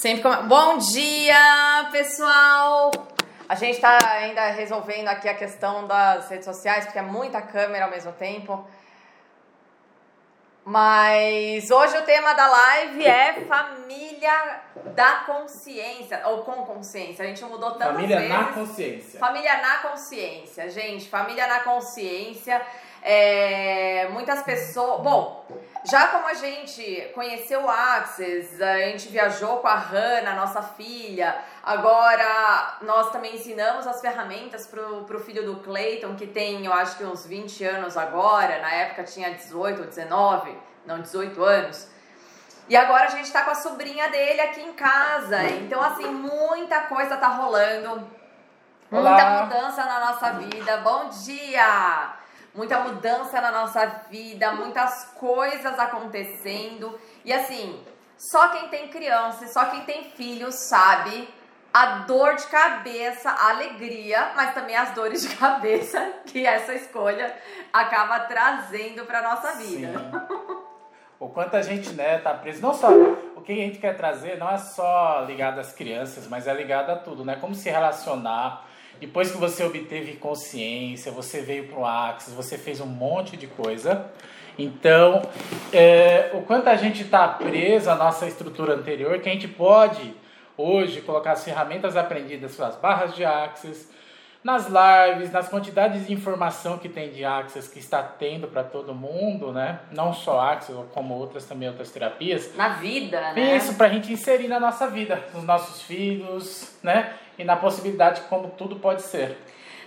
Sempre com... Bom dia, pessoal! A gente está ainda resolvendo aqui a questão das redes sociais, porque é muita câmera ao mesmo tempo. Mas hoje o tema da live é família da consciência, ou com consciência. A gente mudou tantas família vezes. Família na consciência. Família na consciência, gente. Família na consciência. É, muitas pessoas. Bom, já como a gente conheceu o Axis, a gente viajou com a Hannah, nossa filha, agora nós também ensinamos as ferramentas pro, pro filho do Clayton, que tem, eu acho que uns 20 anos agora, na época tinha 18 ou 19, não, 18 anos. E agora a gente tá com a sobrinha dele aqui em casa. Então, assim, muita coisa tá rolando. Muita Olá. mudança na nossa vida. Bom dia! Muita mudança na nossa vida, muitas coisas acontecendo. E assim, só quem tem criança e só quem tem filho sabe a dor de cabeça, a alegria, mas também as dores de cabeça que essa escolha acaba trazendo para nossa vida. Sim. O quanto a gente né, tá preso, não só o que a gente quer trazer não é só ligado às crianças, mas é ligado a tudo, né? Como se relacionar, depois que você obteve consciência, você veio para o Axis, você fez um monte de coisa. Então, é, o quanto a gente está preso à nossa estrutura anterior, que a gente pode hoje colocar as ferramentas aprendidas pelas barras de Axis, nas lives, nas quantidades de informação que tem de Axis, que está tendo para todo mundo, né? Não só Axis, como outras também, outras terapias. Na vida, né? Isso, para a gente inserir na nossa vida, nos nossos filhos, né? E na possibilidade de como tudo pode ser.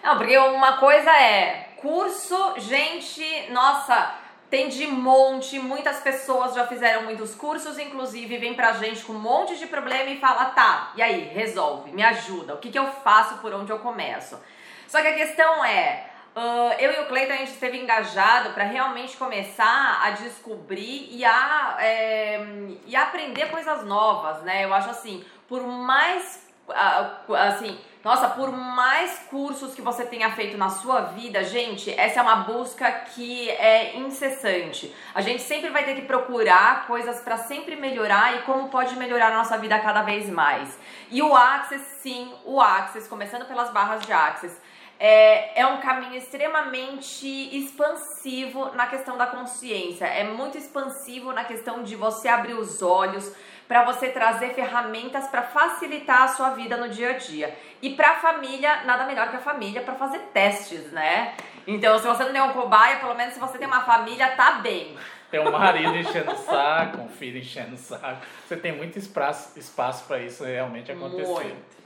Não, porque uma coisa é curso, gente, nossa, tem de monte, muitas pessoas já fizeram muitos cursos, inclusive vem pra gente com um monte de problema e fala, tá, e aí, resolve, me ajuda, o que, que eu faço, por onde eu começo? Só que a questão é, uh, eu e o Cleiton a gente esteve engajado para realmente começar a descobrir e a, é, e aprender coisas novas, né? Eu acho assim, por mais assim, nossa, por mais cursos que você tenha feito na sua vida, gente, essa é uma busca que é incessante. A gente sempre vai ter que procurar coisas para sempre melhorar e como pode melhorar a nossa vida cada vez mais. E o Access, sim, o Access, começando pelas barras de Access, é, é um caminho extremamente expansivo na questão da consciência. É muito expansivo na questão de você abrir os olhos para você trazer ferramentas para facilitar a sua vida no dia a dia. E para a família, nada melhor que a família para fazer testes, né? Então, se você não tem um cobaia, pelo menos se você tem uma família, tá bem. Tem um marido enchendo o saco, um filho enchendo o saco. Você tem muito espaço, espaço para isso realmente acontecer. Muito.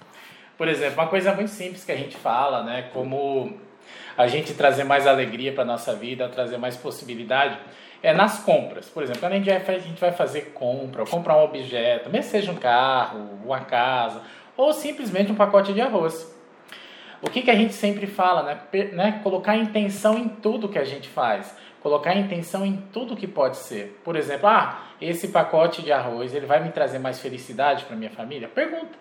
Por exemplo, uma coisa muito simples que a gente fala, né? Como a gente trazer mais alegria para nossa vida, trazer mais possibilidade, é nas compras. Por exemplo, quando a gente vai, fazer compra, ou comprar um objeto, mesmo seja um carro, uma casa, ou simplesmente um pacote de arroz. O que, que a gente sempre fala, né? né? Colocar intenção em tudo que a gente faz. Colocar intenção em tudo que pode ser. Por exemplo, ah, esse pacote de arroz, ele vai me trazer mais felicidade para minha família? Pergunta.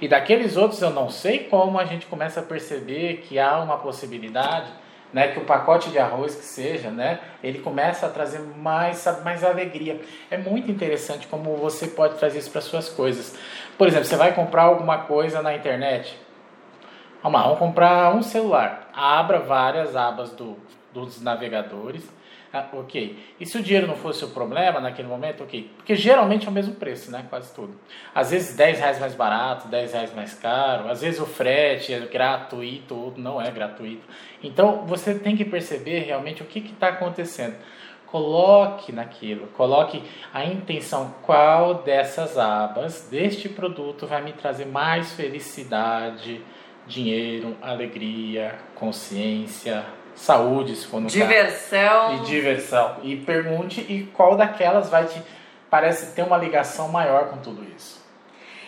E daqueles outros eu não sei como a gente começa a perceber que há uma possibilidade, né, que o pacote de arroz que seja, né, ele começa a trazer mais, mais alegria. É muito interessante como você pode trazer isso para suas coisas. Por exemplo, você vai comprar alguma coisa na internet. Vamos lá, vamos comprar um celular. Abra várias abas do, dos navegadores ah, ok. E se o dinheiro não fosse o problema naquele momento, ok. Porque geralmente é o mesmo preço, né? Quase tudo. Às vezes 10 reais mais barato, 10 reais mais caro. Às vezes o frete é gratuito ou não é gratuito. Então você tem que perceber realmente o que está acontecendo. Coloque naquilo, coloque a intenção qual dessas abas deste produto vai me trazer mais felicidade, dinheiro, alegria, consciência, saúde, se for no diversão. caso. E diversão. E pergunte e qual daquelas vai te parece ter uma ligação maior com tudo isso.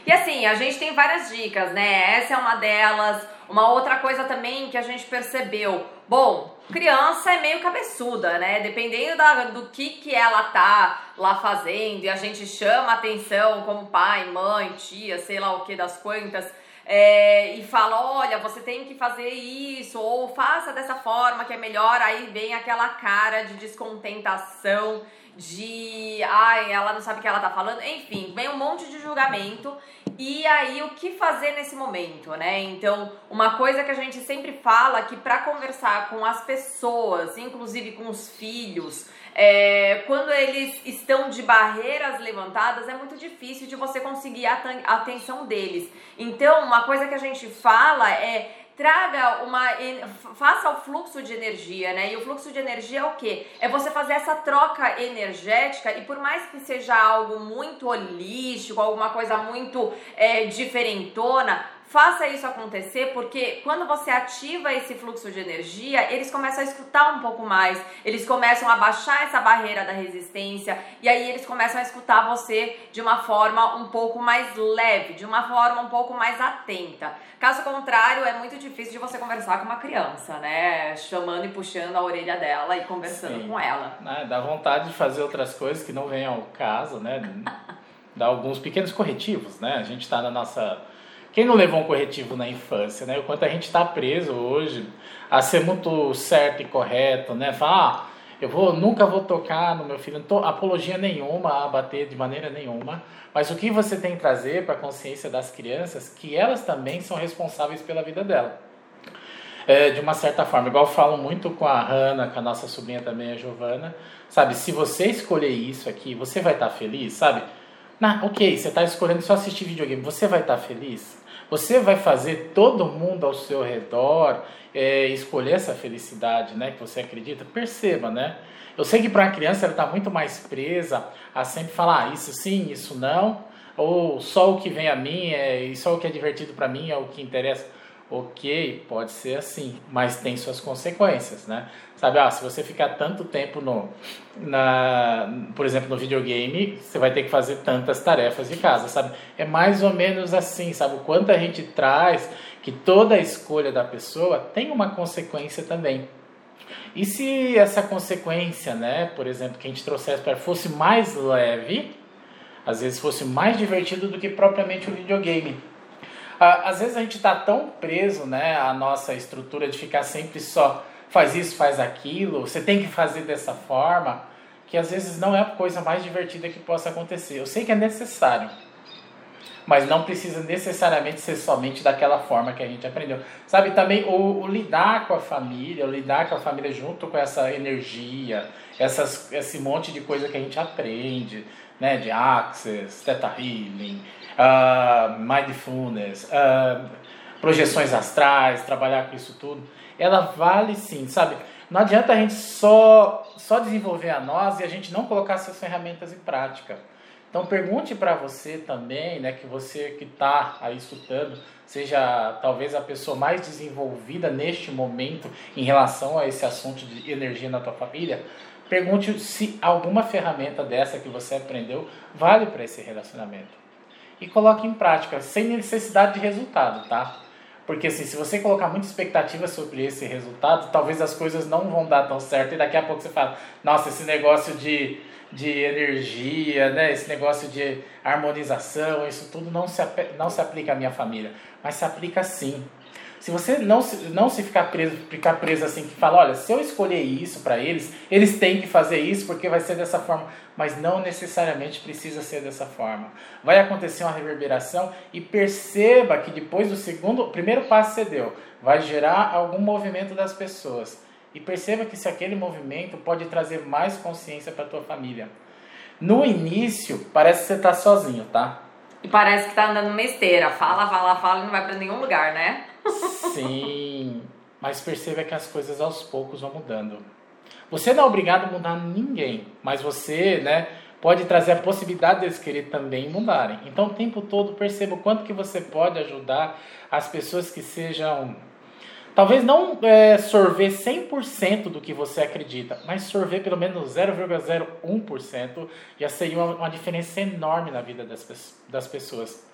E assim, a gente tem várias dicas, né? Essa é uma delas. Uma outra coisa também que a gente percebeu. Bom, criança é meio cabeçuda, né? Dependendo da, do que, que ela tá lá fazendo e a gente chama atenção como pai, mãe, tia, sei lá o que das quantas é, e fala: olha, você tem que fazer isso, ou faça dessa forma que é melhor, aí vem aquela cara de descontentação de ai, ela não sabe o que ela tá falando, enfim, vem um monte de julgamento. E aí, o que fazer nesse momento, né? Então, uma coisa que a gente sempre fala que para conversar com as pessoas, inclusive com os filhos, é, quando eles estão de barreiras levantadas, é muito difícil de você conseguir a atenção deles. Então, uma coisa que a gente fala é traga uma faça o fluxo de energia, né? E o fluxo de energia é o quê? É você fazer essa troca energética e por mais que seja algo muito holístico, alguma coisa muito é, diferentona, Faça isso acontecer porque quando você ativa esse fluxo de energia, eles começam a escutar um pouco mais, eles começam a baixar essa barreira da resistência e aí eles começam a escutar você de uma forma um pouco mais leve, de uma forma um pouco mais atenta. Caso contrário, é muito difícil de você conversar com uma criança, né? Chamando e puxando a orelha dela e conversando Sim. com ela. É, dá vontade de fazer outras coisas que não vêm ao caso, né? Dá alguns pequenos corretivos, né? A gente está na nossa quem não levou um corretivo na infância, né? O quanto a gente está preso hoje a ser muito certo e correto, né? Falar, ah, eu vou, nunca vou tocar no meu filho, não tô apologia nenhuma a bater de maneira nenhuma, mas o que você tem que trazer para a consciência das crianças que elas também são responsáveis pela vida dela. É, de uma certa forma, igual falo muito com a Hanna, com a nossa sobrinha também, a Giovana, sabe? Se você escolher isso aqui, você vai estar tá feliz, sabe? Na, ok, você está escolhendo só assistir videogame, você vai estar tá feliz? Você vai fazer todo mundo ao seu redor é, escolher essa felicidade, né? Que você acredita? Perceba, né? Eu sei que para a criança ela está muito mais presa a sempre falar ah, isso sim, isso não, ou só o que vem a mim é, e só o que é divertido para mim é o que interessa. Ok, pode ser assim, mas tem suas consequências, né? Sabe, ah, se você ficar tanto tempo no, na, por exemplo, no videogame, você vai ter que fazer tantas tarefas de casa, sabe? É mais ou menos assim, sabe? O quanto a gente traz que toda escolha da pessoa tem uma consequência também. E se essa consequência, né, por exemplo, que a gente trouxesse para fosse mais leve, às vezes fosse mais divertido do que propriamente o videogame às vezes a gente está tão preso né, à nossa estrutura de ficar sempre só faz isso, faz aquilo, você tem que fazer dessa forma, que às vezes não é a coisa mais divertida que possa acontecer. Eu sei que é necessário, mas não precisa necessariamente ser somente daquela forma que a gente aprendeu. Sabe, também o, o, lidar com a família, o lidar com a família junto com essa energia, essas, esse monte de coisa que a gente aprende, né, de Access, Theta Healing, uh, mindfulness, uh, projeções astrais, trabalhar com isso tudo, ela vale sim, sabe? Não adianta a gente só, só desenvolver a nós e a gente não colocar essas ferramentas em prática. Então pergunte para você também, né, que você que está aí escutando, seja talvez a pessoa mais desenvolvida neste momento em relação a esse assunto de energia na tua família, pergunte se alguma ferramenta dessa que você aprendeu vale para esse relacionamento e coloque em prática, sem necessidade de resultado, tá? Porque assim, se você colocar muita expectativa sobre esse resultado, talvez as coisas não vão dar tão certo e daqui a pouco você fala, nossa, esse negócio de, de energia, né, esse negócio de harmonização, isso tudo não se, não se aplica à minha família, mas se aplica sim. Se você não se, não se ficar preso, ficar preso assim, que fala, olha, se eu escolher isso para eles, eles têm que fazer isso porque vai ser dessa forma. Mas não necessariamente precisa ser dessa forma. Vai acontecer uma reverberação e perceba que depois do segundo, primeiro passo que você deu, vai gerar algum movimento das pessoas. E perceba que se aquele movimento pode trazer mais consciência para tua família. No início, parece que você está sozinho, tá? E parece que tá andando numa esteira. Fala, fala, fala e não vai para nenhum lugar, né? Sim, mas perceba que as coisas aos poucos vão mudando. Você não é obrigado a mudar ninguém, mas você, né, pode trazer a possibilidade deles querer também mudarem. Então, o tempo todo perceba o quanto que você pode ajudar as pessoas que sejam Talvez não é, sorver 100% do que você acredita, mas sorver pelo menos 0,01% já seria uma, uma, diferença enorme na vida das, das pessoas.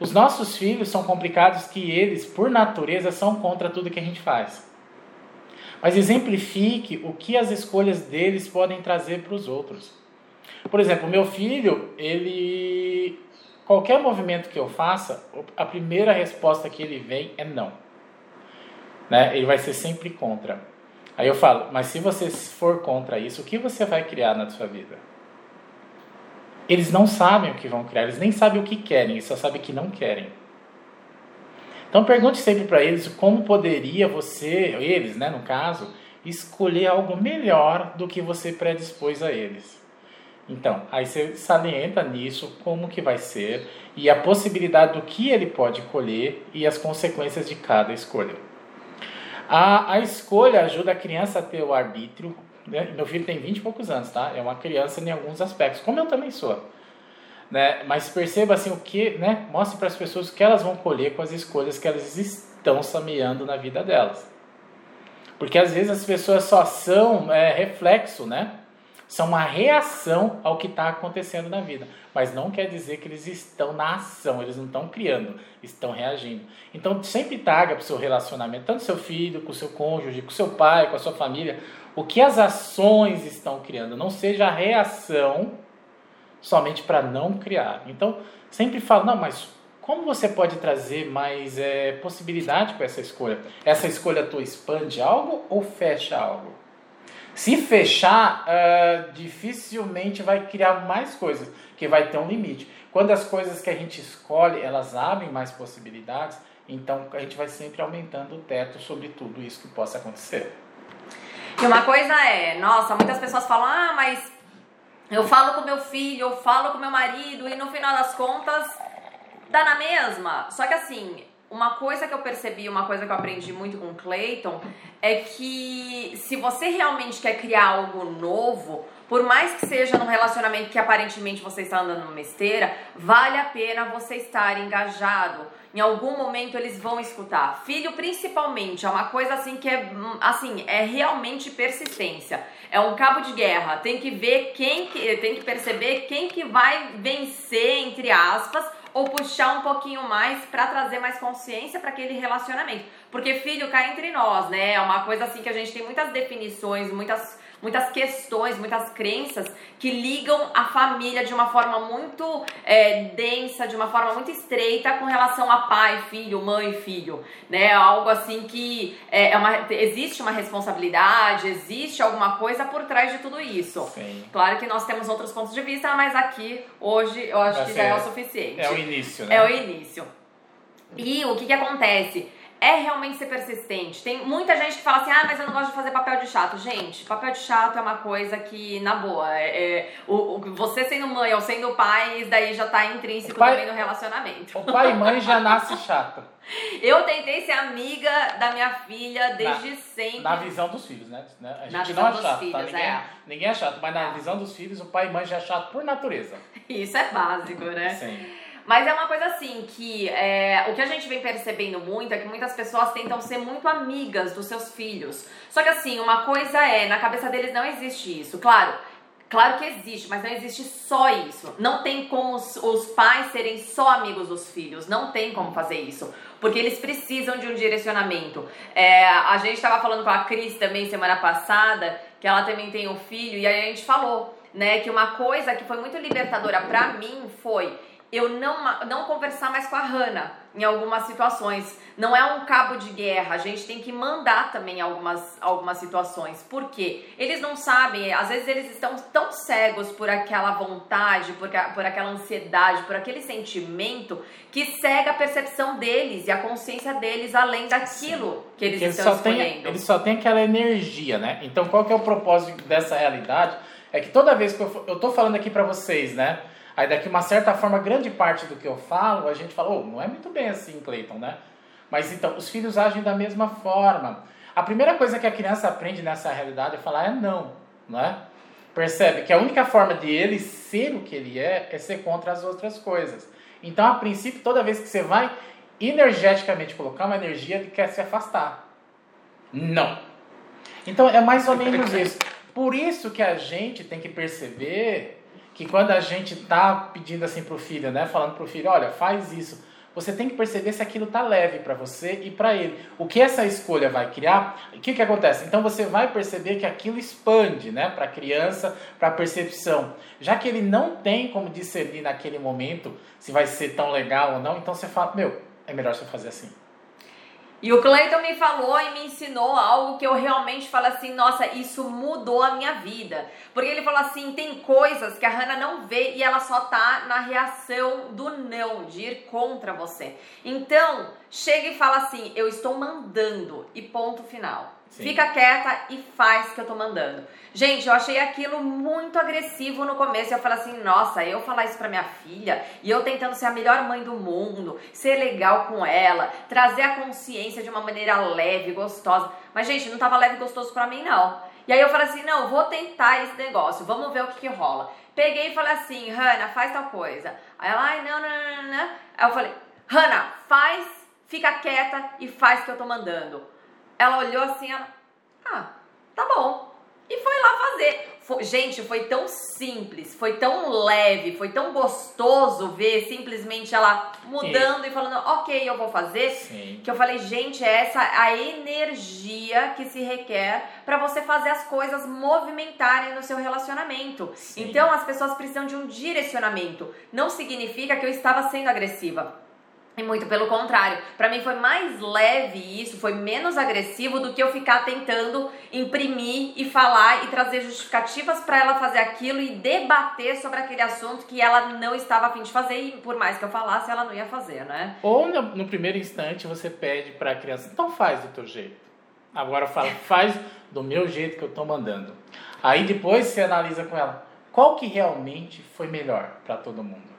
Os nossos filhos são complicados que eles, por natureza, são contra tudo que a gente faz. Mas exemplifique o que as escolhas deles podem trazer para os outros. Por exemplo, meu filho, ele qualquer movimento que eu faça, a primeira resposta que ele vem é não. Né? Ele vai ser sempre contra. Aí eu falo, mas se você for contra isso, o que você vai criar na sua vida? Eles não sabem o que vão criar, eles nem sabem o que querem, eles só sabem que não querem. Então pergunte sempre para eles como poderia você, eles, né, no caso, escolher algo melhor do que você predispôs a eles. Então, aí você salienta nisso como que vai ser e a possibilidade do que ele pode colher e as consequências de cada escolha. A, a escolha ajuda a criança a ter o arbítrio. Né? Meu filho tem 20 e poucos anos, tá? É uma criança em alguns aspectos, como eu também sou. Né? Mas perceba assim o que, né? Mostre para as pessoas o que elas vão colher com as escolhas que elas estão semeando na vida delas. Porque às vezes as pessoas só são é, reflexo, né? São uma reação ao que está acontecendo na vida. Mas não quer dizer que eles estão na ação, eles não estão criando, estão reagindo. Então sempre traga para o seu relacionamento, tanto seu filho, com o seu cônjuge, com seu pai, com a sua família, o que as ações estão criando. Não seja a reação somente para não criar. Então sempre falo, não, mas como você pode trazer mais é, possibilidade com essa escolha? Essa escolha tua expande algo ou fecha algo? Se fechar, uh, dificilmente vai criar mais coisas, que vai ter um limite. Quando as coisas que a gente escolhe, elas abrem mais possibilidades, então a gente vai sempre aumentando o teto sobre tudo isso que possa acontecer. E uma coisa é, nossa, muitas pessoas falam, ah, mas eu falo com meu filho, eu falo com meu marido, e no final das contas dá na mesma. Só que assim, uma coisa que eu percebi, uma coisa que eu aprendi muito com o Clayton, é que se você realmente quer criar algo novo, por mais que seja num relacionamento que aparentemente você está andando numa esteira, vale a pena você estar engajado. Em algum momento eles vão escutar. Filho, principalmente, é uma coisa assim que é assim, é realmente persistência. É um cabo de guerra. Tem que ver quem que tem que perceber quem que vai vencer entre aspas ou puxar um pouquinho mais para trazer mais consciência para aquele relacionamento. Porque filho cai entre nós, né? É uma coisa assim que a gente tem muitas definições, muitas muitas questões, muitas crenças que ligam a família de uma forma muito é, densa, de uma forma muito estreita com relação a pai, filho, mãe, filho, né? Algo assim que é, é uma, existe uma responsabilidade, existe alguma coisa por trás de tudo isso. Sim. Claro que nós temos outros pontos de vista, mas aqui hoje eu acho Vai que já é o suficiente. É o início, né? É o início. E o que que acontece? É realmente ser persistente. Tem muita gente que fala assim, ah, mas eu não gosto de fazer papel de chato. Gente, papel de chato é uma coisa que, na boa, é, é o, o, você sendo mãe ou sendo pai, isso daí já tá intrínseco pai, também no relacionamento. O pai e mãe já nasce chato. Eu tentei ser amiga da minha filha desde na, sempre. Na visão dos filhos, né? A gente não é chato, tá? filhos, tá? Ninguém, é. ninguém é chato, mas na visão dos filhos, o pai e mãe já é chato por natureza. Isso é básico, né? Sim. Mas é uma coisa assim que é, o que a gente vem percebendo muito é que muitas pessoas tentam ser muito amigas dos seus filhos. Só que assim, uma coisa é, na cabeça deles não existe isso. Claro, Claro que existe, mas não existe só isso. Não tem como os, os, pais serem só amigos dos filhos. Não tem como fazer isso. Porque eles precisam de um direcionamento. É, a gente estava falando com a Cris também semana passada, que ela também tem um filho, e aí a gente falou, né, que uma coisa que foi muito libertadora para mim foi eu não, não conversar mais com a Hannah em algumas situações. Não é um cabo de guerra, a gente tem que mandar também algumas, algumas situações. Por quê? Eles não sabem, às vezes eles estão tão cegos por aquela vontade, por, por aquela ansiedade, por aquele sentimento, que cega a percepção deles e a consciência deles além daquilo Sim. que eles estão eles escolhendo. Tem, eles só têm aquela energia, né? Então qual que é o propósito dessa realidade? É que toda vez que eu, eu tô falando aqui para vocês, né? Aí daqui uma certa forma, grande parte do que eu falo, a gente fala, oh, não é muito bem assim, Cleiton, né? Mas então, os filhos agem da mesma forma. A primeira coisa que a criança aprende nessa realidade é falar é não, não é? Percebe que a única forma de ele ser o que ele é é ser contra as outras coisas. Então, a princípio, toda vez que você vai energeticamente colocar uma energia, ele quer se afastar. Não. Então, é mais ou menos isso. Por isso que a gente tem que perceber que quando a gente está pedindo assim para o filho, né, falando para o filho, olha, faz isso, você tem que perceber se aquilo está leve para você e para ele. O que essa escolha vai criar? O que, que acontece? Então você vai perceber que aquilo expande, né, para a criança, para a percepção. Já que ele não tem como discernir naquele momento se vai ser tão legal ou não, então você fala, meu, é melhor você fazer assim. E o Cleiton me falou e me ensinou algo que eu realmente falo assim, nossa, isso mudou a minha vida. Porque ele falou assim, tem coisas que a Hannah não vê e ela só tá na reação do não, de ir contra você. Então, chega e fala assim, eu estou mandando e ponto final. Fica quieta e faz o que eu tô mandando. Gente, eu achei aquilo muito agressivo no começo. Eu falei assim, nossa, eu falar isso pra minha filha e eu tentando ser a melhor mãe do mundo, ser legal com ela, trazer a consciência de uma maneira leve, gostosa. Mas, gente, não tava leve e gostoso pra mim, não. E aí eu falei assim, não, vou tentar esse negócio, vamos ver o que, que rola. Peguei e falei assim, Hanna, faz tal coisa. Aí ela, ai, não, não, não, não, não. Aí eu falei, Hanna, faz, fica quieta e faz o que eu tô mandando. Ela olhou assim, ela, ah, tá bom. E foi lá fazer. Foi, gente, foi tão simples, foi tão leve, foi tão gostoso ver simplesmente ela mudando e, e falando, ok, eu vou fazer. Sim. Que eu falei, gente, é essa a energia que se requer para você fazer as coisas movimentarem no seu relacionamento. Sim. Então as pessoas precisam de um direcionamento. Não significa que eu estava sendo agressiva. E muito pelo contrário, para mim foi mais leve isso, foi menos agressivo do que eu ficar tentando imprimir e falar e trazer justificativas para ela fazer aquilo e debater sobre aquele assunto que ela não estava afim de fazer e por mais que eu falasse, ela não ia fazer, né? Ou no, no primeiro instante você pede para a criança, então faz do teu jeito. Agora fala, faz do meu jeito que eu tô mandando. Aí depois você analisa com ela, qual que realmente foi melhor para todo mundo?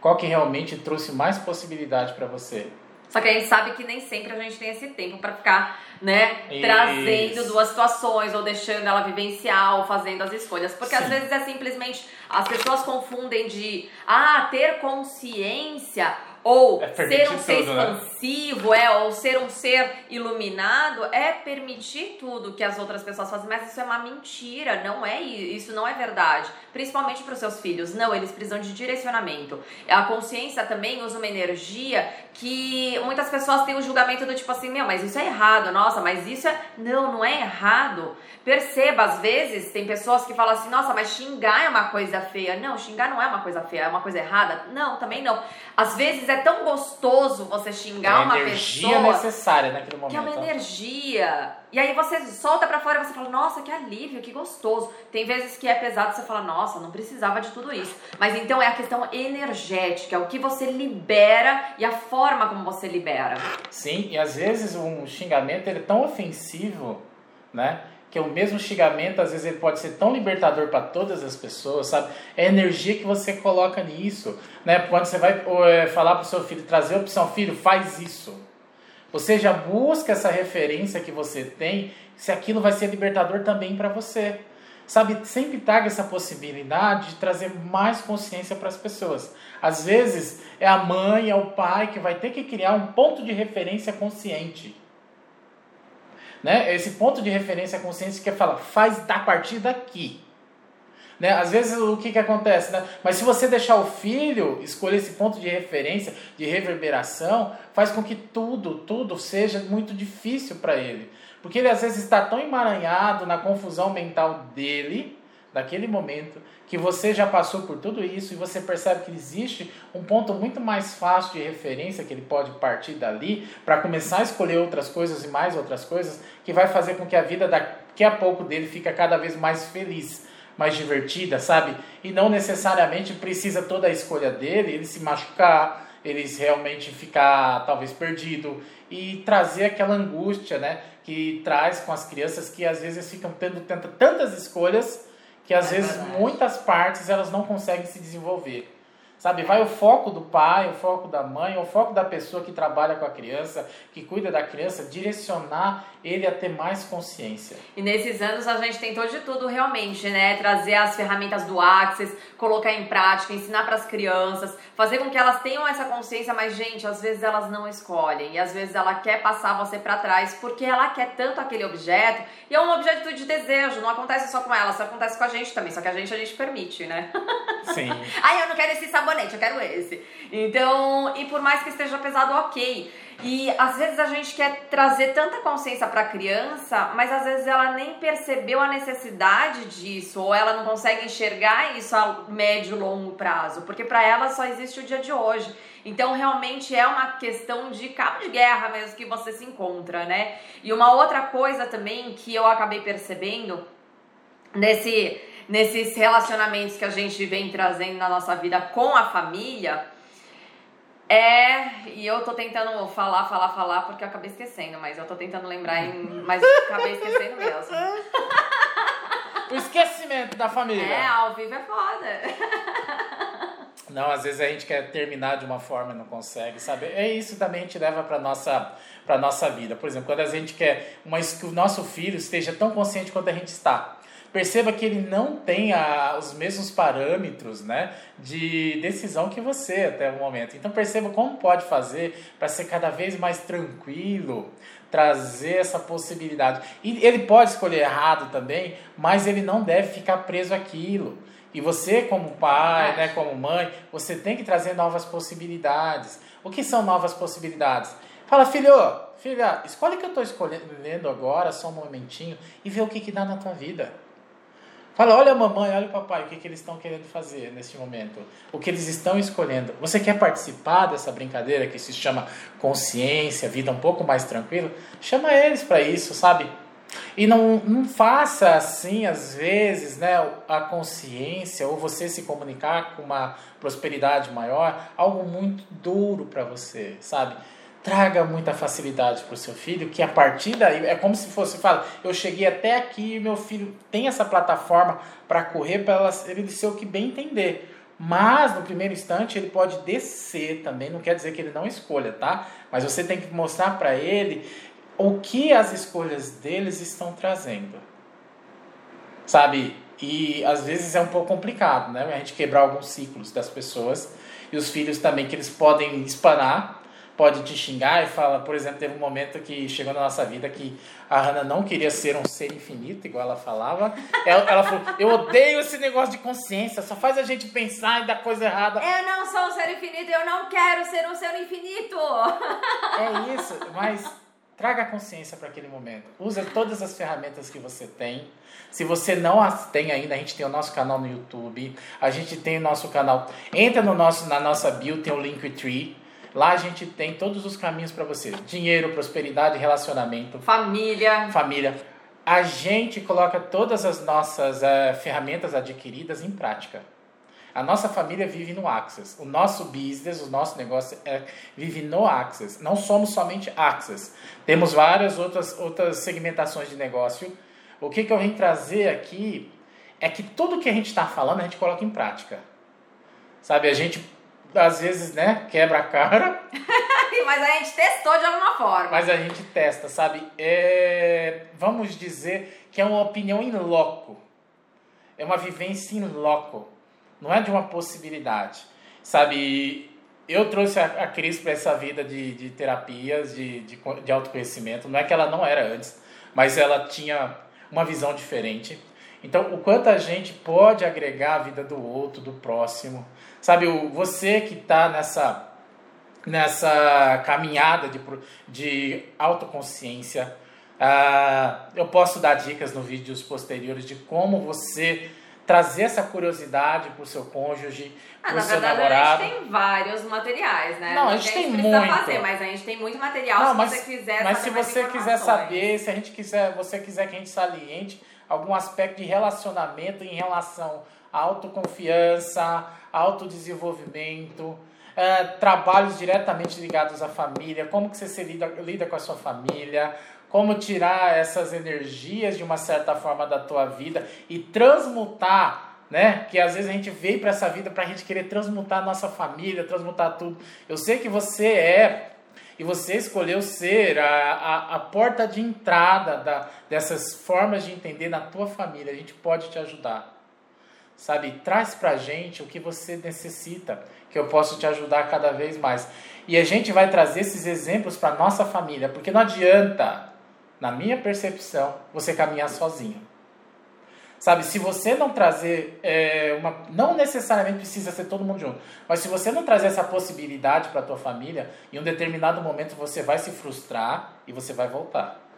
Qual que realmente trouxe mais possibilidade para você. Só que a gente sabe que nem sempre a gente tem esse tempo para ficar, né, Isso. trazendo duas situações ou deixando ela vivenciar ou fazendo as escolhas. Porque Sim. às vezes é simplesmente as pessoas confundem de ah, ter consciência ou é ser um ser tudo, né? expansivo, né? é, ou ser um ser iluminado, é permitir tudo que as outras pessoas fazem, mas isso é uma mentira, não é isso, não é verdade. Principalmente para os seus filhos, não, eles precisam de direcionamento. A consciência também usa uma energia que muitas pessoas têm o julgamento do tipo assim, meu, mas isso é errado, nossa, mas isso é. Não, não é errado. Perceba, às vezes tem pessoas que falam assim, nossa, mas xingar é uma coisa feia. Não, xingar não é uma coisa feia, é uma coisa errada. Não, também não. Às vezes é tão gostoso você xingar é uma pessoa. energia necessária naquele momento. Que é uma energia. E aí você solta para fora e você fala, nossa, que alívio, que gostoso. Tem vezes que é pesado, você fala, nossa, não precisava de tudo isso. Mas então é a questão energética, é o que você libera e a forma como você libera. Sim, e às vezes um xingamento ele é tão ofensivo, né? que o mesmo xingamento, às vezes, ele pode ser tão libertador para todas as pessoas, sabe? É a energia que você coloca nisso, né? Quando você vai é, falar para o seu filho, trazer a opção, filho, faz isso. Você já busca essa referência que você tem, se aquilo vai ser libertador também para você. Sabe, sempre traga essa possibilidade de trazer mais consciência para as pessoas. Às vezes, é a mãe, é o pai que vai ter que criar um ponto de referência consciente né? Esse ponto de referência à consciência que fala, faz da partir daqui. Né? Às vezes o que, que acontece? Né? Mas se você deixar o filho escolher esse ponto de referência, de reverberação, faz com que tudo, tudo seja muito difícil para ele. Porque ele às vezes está tão emaranhado na confusão mental dele, daquele momento, que você já passou por tudo isso e você percebe que existe um ponto muito mais fácil de referência que ele pode partir dali para começar a escolher outras coisas e mais outras coisas que vai fazer com que a vida daqui a pouco dele fique cada vez mais feliz, mais divertida, sabe? E não necessariamente precisa toda a escolha dele, ele se machucar, ele realmente ficar talvez perdido e trazer aquela angústia, né, que traz com as crianças que às vezes ficam tendo tantas escolhas que às é vezes verdade. muitas partes elas não conseguem se desenvolver. Sabe, vai o foco do pai, o foco da mãe, o foco da pessoa que trabalha com a criança, que cuida da criança, direcionar ele a ter mais consciência. E nesses anos a gente tentou de tudo realmente, né? Trazer as ferramentas do Access, colocar em prática, ensinar para as crianças, fazer com que elas tenham essa consciência, mas gente, às vezes elas não escolhem e às vezes ela quer passar você para trás porque ela quer tanto aquele objeto e é um objeto de desejo, não acontece só com ela, isso acontece com a gente também, só que a gente a gente permite, né? Sim. Ai, eu não quero esse sabor sabonete, eu quero esse. Então, e por mais que esteja pesado, ok. E às vezes a gente quer trazer tanta consciência para a criança, mas às vezes ela nem percebeu a necessidade disso, ou ela não consegue enxergar isso a médio e longo prazo, porque para ela só existe o dia de hoje. Então, realmente é uma questão de cabo de guerra mesmo que você se encontra, né? E uma outra coisa também que eu acabei percebendo nesse, nesses relacionamentos que a gente vem trazendo na nossa vida com a família é. E eu tô tentando falar, falar, falar, porque eu acabei esquecendo, mas eu tô tentando lembrar, em, mas acabei esquecendo mesmo. O esquecimento da família. É, ao vivo é foda. Não, às vezes a gente quer terminar de uma forma e não consegue, sabe? É isso também a gente leva para nossa para nossa vida. Por exemplo, quando a gente quer uma, que o nosso filho esteja tão consciente quanto a gente está. Perceba que ele não tem a, os mesmos parâmetros né, de decisão que você até o momento. Então perceba como pode fazer para ser cada vez mais tranquilo, trazer essa possibilidade. E ele pode escolher errado também, mas ele não deve ficar preso àquilo. E você, como pai, né, como mãe, você tem que trazer novas possibilidades. O que são novas possibilidades? Fala, filho, filha, escolhe o que eu estou escolhendo agora, só um momentinho, e vê o que, que dá na tua vida. Fala, olha a mamãe, olha o papai, o que, que eles estão querendo fazer neste momento, o que eles estão escolhendo. Você quer participar dessa brincadeira que se chama consciência, vida um pouco mais tranquila? Chama eles para isso, sabe? E não, não faça assim, às vezes, né, a consciência ou você se comunicar com uma prosperidade maior, algo muito duro para você, sabe? Traga muita facilidade para o seu filho, que a partir daí é como se fosse, fala, eu cheguei até aqui meu filho tem essa plataforma para correr para ele ser o que bem entender. Mas no primeiro instante ele pode descer também, não quer dizer que ele não escolha, tá? Mas você tem que mostrar para ele o que as escolhas deles estão trazendo. Sabe? E às vezes é um pouco complicado, né? A gente quebrar alguns ciclos das pessoas e os filhos também que eles podem espanar, pode te xingar e fala, por exemplo, teve um momento que chegou na nossa vida que a Hannah não queria ser um ser infinito, igual ela falava. Ela, ela falou, eu odeio esse negócio de consciência, só faz a gente pensar e dar coisa errada. Eu não sou um ser infinito, eu não quero ser um ser infinito. É isso, mas Traga consciência para aquele momento. Use todas as ferramentas que você tem. Se você não as tem ainda, a gente tem o nosso canal no YouTube. A gente tem o nosso canal. Entra no nosso, na nossa bio, tem o Linktree. Lá a gente tem todos os caminhos para você: dinheiro, prosperidade, relacionamento, família. Família. A gente coloca todas as nossas uh, ferramentas adquiridas em prática. A nossa família vive no Access. O nosso business, o nosso negócio é, vive no Access. Não somos somente Access. Temos várias outras, outras segmentações de negócio. O que, que eu vim trazer aqui é que tudo que a gente está falando a gente coloca em prática. Sabe, a gente às vezes, né, quebra a cara. Mas a gente testou de alguma forma. Mas a gente testa, sabe? É, vamos dizer que é uma opinião em loco. É uma vivência em loco não é de uma possibilidade. Sabe, eu trouxe a, a Cris para essa vida de, de terapias, de, de, de autoconhecimento. Não é que ela não era antes, mas ela tinha uma visão diferente. Então, o quanto a gente pode agregar a vida do outro, do próximo. Sabe, o, você que está nessa, nessa caminhada de, de autoconsciência, uh, eu posso dar dicas no vídeos posteriores de como você trazer essa curiosidade para o seu cônjuge, ah, para o seu verdade, namorado. A gente tem vários materiais, né? Não, a gente, a gente tem muito. Fazer, mas a gente tem muito material Não, se mas, você quiser Mas se você quiser saber, se a gente quiser, você quiser que a gente saliente algum aspecto de relacionamento em relação autoconfiança, autodesenvolvimento, é, trabalhos diretamente ligados à família, como que você se lida, lida com a sua família, como tirar essas energias de uma certa forma da tua vida e transmutar, né? Que às vezes a gente veio para essa vida para a gente querer transmutar a nossa família, transmutar tudo. Eu sei que você é e você escolheu ser a, a, a porta de entrada da, dessas formas de entender na tua família. A gente pode te ajudar. Sabe? Traz pra gente o que você necessita, que eu posso te ajudar cada vez mais. E a gente vai trazer esses exemplos para nossa família, porque não adianta na minha percepção, você caminhar sozinho. Sabe, se você não trazer é, uma. Não necessariamente precisa ser todo mundo junto, mas se você não trazer essa possibilidade para tua família, em um determinado momento você vai se frustrar e você vai voltar.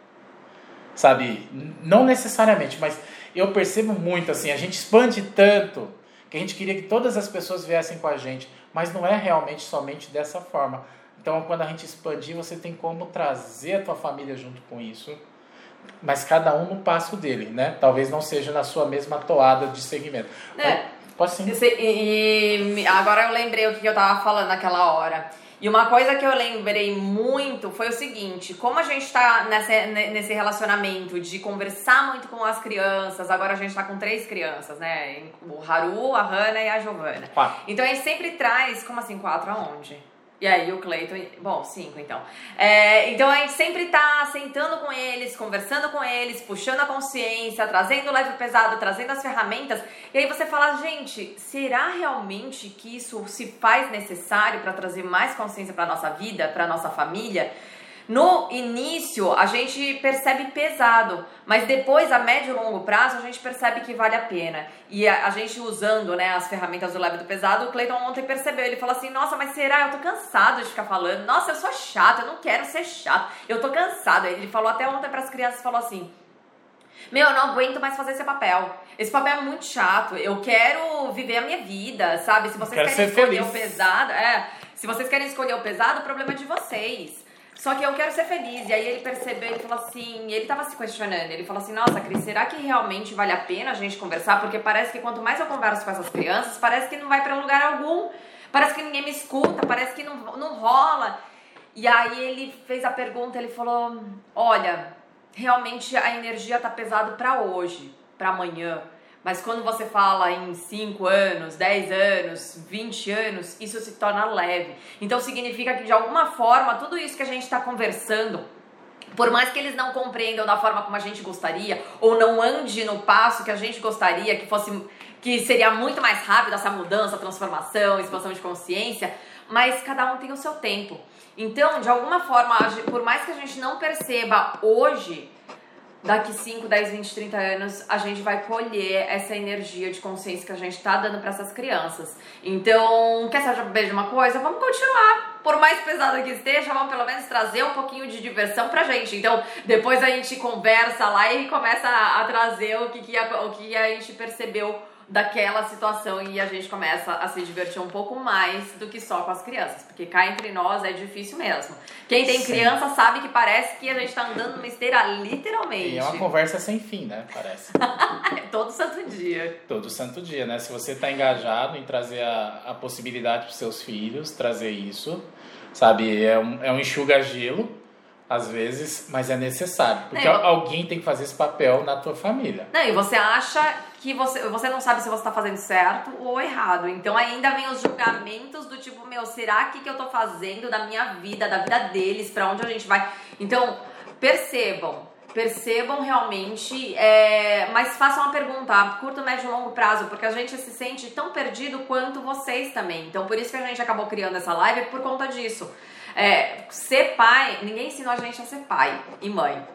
Sabe, não necessariamente, mas eu percebo muito assim, a gente expande tanto que a gente queria que todas as pessoas viessem com a gente, mas não é realmente somente dessa forma. Então, quando a gente expandir, você tem como trazer a tua família junto com isso mas cada um no passo dele, né? Talvez não seja na sua mesma toada de segmento. É. Pode sim. E, e, agora eu lembrei o que eu tava falando naquela hora. E uma coisa que eu lembrei muito foi o seguinte: como a gente tá nessa, nesse relacionamento de conversar muito com as crianças, agora a gente tá com três crianças, né? O Haru, a Hannah e a Giovana. Quatro. Então a gente sempre traz, como assim, quatro aonde? E aí o Cleiton, bom, cinco então. É, então a gente sempre tá sentando com eles, conversando com eles, puxando a consciência, trazendo o leve pesado, trazendo as ferramentas. E aí você fala, gente, será realmente que isso se faz necessário para trazer mais consciência para nossa vida, para nossa família? No início, a gente percebe pesado, mas depois, a médio e longo prazo, a gente percebe que vale a pena. E a, a gente usando né, as ferramentas do leve do pesado, o Cleiton ontem percebeu. Ele falou assim: Nossa, mas será? Eu tô cansado de ficar falando. Nossa, eu sou chato, eu não quero ser chato. Eu tô cansado. Ele falou até ontem para as crianças: falou assim. Meu, eu não aguento mais fazer esse papel. Esse papel é muito chato. Eu quero viver a minha vida, sabe? Se vocês querem escolher feliz. o pesado, é. Se vocês querem escolher o pesado, o problema é de vocês. Só que eu quero ser feliz. E aí ele percebeu, ele falou assim, ele tava se questionando. Ele falou assim: Nossa, Cris, será que realmente vale a pena a gente conversar? Porque parece que quanto mais eu converso com essas crianças, parece que não vai para lugar algum. Parece que ninguém me escuta, parece que não, não rola. E aí ele fez a pergunta, ele falou: Olha, realmente a energia tá pesado para hoje, para amanhã. Mas quando você fala em 5 anos, 10 anos, 20 anos, isso se torna leve. Então significa que de alguma forma tudo isso que a gente está conversando, por mais que eles não compreendam da forma como a gente gostaria, ou não ande no passo que a gente gostaria, que fosse que seria muito mais rápido essa mudança, transformação, expansão de consciência, mas cada um tem o seu tempo. Então, de alguma forma, por mais que a gente não perceba hoje, daqui 5, 10, 20, 30 anos, a gente vai colher essa energia de consciência que a gente tá dando para essas crianças. Então, quer saber de uma coisa? Vamos continuar. Por mais pesado que esteja, vamos pelo menos trazer um pouquinho de diversão pra gente. Então, depois a gente conversa lá e começa a, trazer o que, que a, o que a gente percebeu daquela situação e a gente começa a se divertir um pouco mais do que só com as crianças, porque cá entre nós é difícil mesmo. Quem tem Sim. criança sabe que parece que a gente tá andando numa esteira literalmente. E é uma conversa sem fim, né? Parece. Todo santo dia. Todo santo dia, né? Se você tá engajado em trazer a, a possibilidade para seus filhos, trazer isso, sabe? É um, é um enxuga-gelo às vezes, mas é necessário, porque não, alguém tem que fazer esse papel na tua família. Não, e você acha que você, você não sabe se você está fazendo certo ou errado. Então ainda vem os julgamentos do tipo, meu, será que que eu tô fazendo da minha vida, da vida deles, para onde a gente vai? Então, percebam, percebam realmente, é, mas façam uma pergunta a curto, médio e longo prazo, porque a gente se sente tão perdido quanto vocês também. Então, por isso que a gente acabou criando essa live, por conta disso. É, ser pai, ninguém ensinou a gente a ser pai e mãe.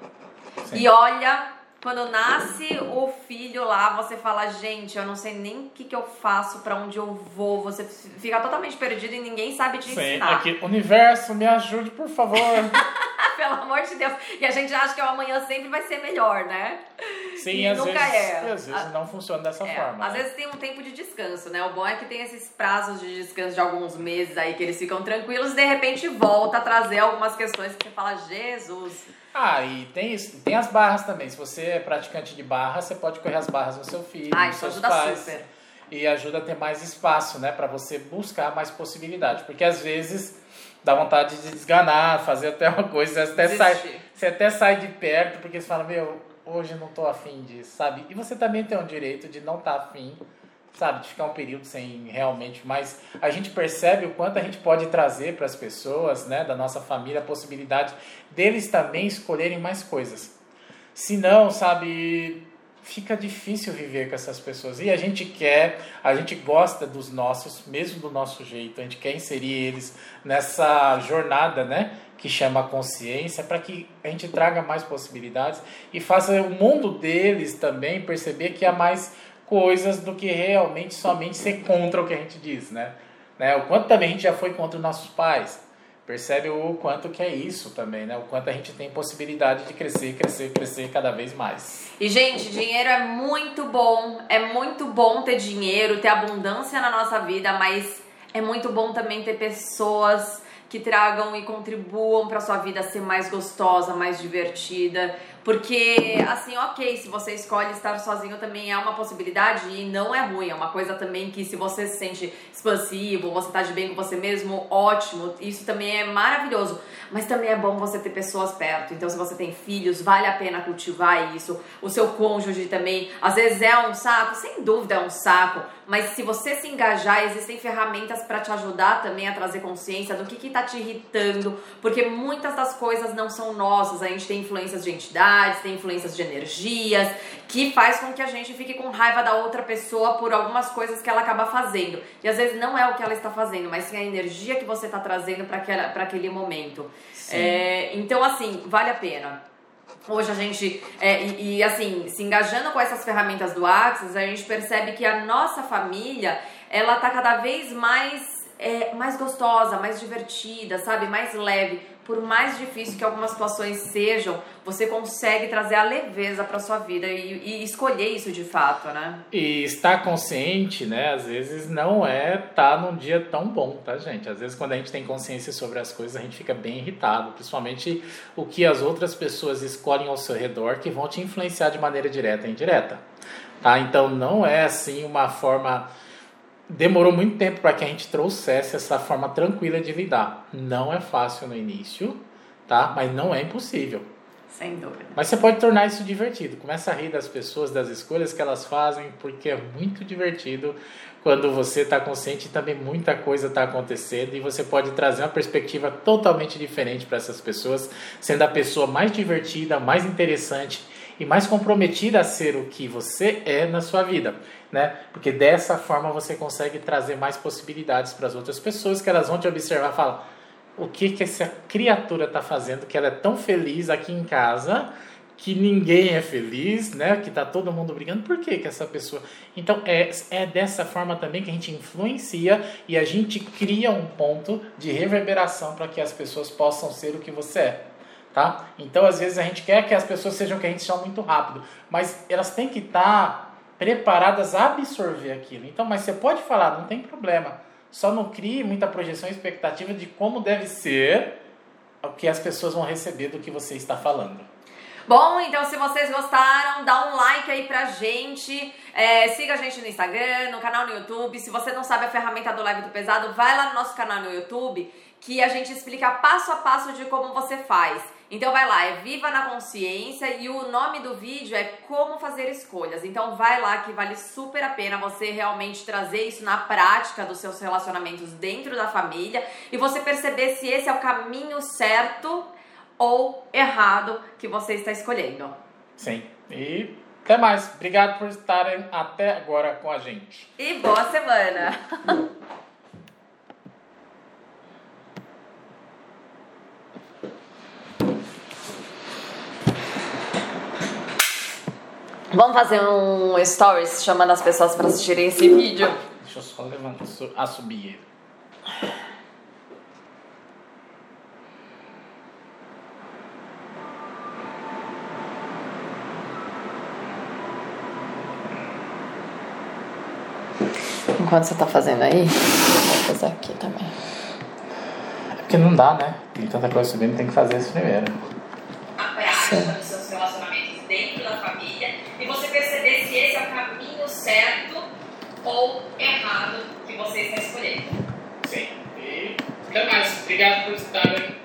Sim. E olha, quando nasce o filho lá, você fala, gente, eu não sei nem o que, que eu faço, para onde eu vou. Você fica totalmente perdido e ninguém sabe te Sim, ensinar. Aqui, universo, me ajude, por favor. Pelo amor de Deus. E a gente acha que o amanhã sempre vai ser melhor, né? Sim, e às nunca vezes, é. às vezes não funciona dessa é, forma. Às né? vezes tem um tempo de descanso, né? O bom é que tem esses prazos de descanso de alguns meses aí que eles ficam tranquilos e de repente volta a trazer algumas questões que você fala, Jesus. Ah, e tem, tem as barras também. Se você é praticante de barra, você pode correr as barras no seu filho, ah, isso ajuda pais. super. E ajuda a ter mais espaço, né? Pra você buscar mais possibilidade. Porque às vezes dá vontade de desganar, fazer até uma coisa, você até, sai, você até sai de perto, porque você fala, meu, hoje não tô afim disso, sabe? E você também tem o direito de não estar tá afim, sabe? De ficar um período sem realmente, mas a gente percebe o quanto a gente pode trazer para as pessoas, né, da nossa família, a possibilidade deles também escolherem mais coisas. Se não, sabe, fica difícil viver com essas pessoas. E a gente quer, a gente gosta dos nossos, mesmo do nosso jeito, a gente quer inserir eles nessa jornada, né? Que chama consciência, para que a gente traga mais possibilidades e faça o mundo deles também perceber que há mais coisas do que realmente somente ser contra o que a gente diz, né? né? O quanto também a gente já foi contra os nossos pais, percebe o quanto que é isso também, né? O quanto a gente tem possibilidade de crescer, crescer, crescer cada vez mais. E gente, dinheiro é muito bom, é muito bom ter dinheiro, ter abundância na nossa vida, mas é muito bom também ter pessoas que tragam e contribuam para sua vida ser mais gostosa, mais divertida. Porque, assim, ok, se você escolhe estar sozinho também é uma possibilidade e não é ruim. É uma coisa também que, se você se sente expansivo, você tá de bem com você mesmo, ótimo. Isso também é maravilhoso. Mas também é bom você ter pessoas perto. Então, se você tem filhos, vale a pena cultivar isso. O seu cônjuge também, às vezes é um saco, sem dúvida é um saco. Mas se você se engajar, existem ferramentas para te ajudar também a trazer consciência do que, que tá te irritando. Porque muitas das coisas não são nossas. A gente tem influências de tem influências de energias, que faz com que a gente fique com raiva da outra pessoa por algumas coisas que ela acaba fazendo. E às vezes não é o que ela está fazendo, mas sim a energia que você está trazendo para aquele momento. É, então, assim, vale a pena. Hoje a gente, é, e, e, assim, se engajando com essas ferramentas do Axis, a gente percebe que a nossa família, ela tá cada vez mais, é, mais gostosa, mais divertida, sabe? Mais leve por mais difícil que algumas situações sejam, você consegue trazer a leveza para sua vida e, e, escolher isso de fato, né? E estar consciente, né? Às vezes não é estar tá num dia tão bom, tá, gente? Às vezes quando a gente tem consciência sobre as coisas, a gente fica bem irritado, principalmente o que as outras pessoas escolhem ao seu redor que vão te influenciar de maneira direta ou indireta, tá? Então não é assim uma forma demorou muito tempo para que a gente trouxesse essa forma tranquila de lidar. Não é fácil no início, tá? Mas não é impossível. Sem dúvida. Mas você pode tornar isso divertido. Começa a rir das pessoas, das escolhas que elas fazem, porque é muito divertido quando você está consciente e também muita coisa está acontecendo e você pode trazer uma perspectiva totalmente diferente para essas pessoas, sendo a pessoa mais divertida, mais interessante e mais comprometida a ser o que você é na sua vida, né? Porque dessa forma você consegue trazer mais possibilidades para as outras pessoas que elas vão te observar e falar o que que essa criatura está fazendo que ela é tão feliz aqui em casa que ninguém é feliz, né? Que tá todo mundo brigando. Por que, que essa pessoa? Então é, é dessa forma também que a gente influencia e a gente cria um ponto de reverberação para que as pessoas possam ser o que você é tá? Então, às vezes a gente quer que as pessoas sejam que a gente chama muito rápido, mas elas têm que estar tá preparadas a absorver aquilo. Então, mas você pode falar, não tem problema. Só não crie muita projeção e expectativa de como deve ser o que as pessoas vão receber do que você está falando. Bom, então se vocês gostaram, dá um like aí pra gente. É, siga a gente no Instagram, no canal no YouTube. Se você não sabe a ferramenta do Live do Pesado, vai lá no nosso canal no YouTube que a gente explica passo a passo de como você faz. Então vai lá, é Viva na Consciência e o nome do vídeo é Como Fazer Escolhas. Então vai lá que vale super a pena você realmente trazer isso na prática dos seus relacionamentos dentro da família e você perceber se esse é o caminho certo ou errado que você está escolhendo. Sim. E até mais. Obrigado por estarem até agora com a gente. E boa semana. Vamos fazer um stories chamando as pessoas para assistirem esse vídeo? Deixa eu só levantar, a subir ele. Enquanto você tá fazendo aí, eu vou fazer aqui também. É porque não dá, né? Tem tanta coisa subindo, tem que fazer isso primeiro. A prática dos seus relacionamentos dentro da família e você perceber se esse é o caminho certo ou errado que você está escolhendo. Sim. E até mais. Obrigado por estarem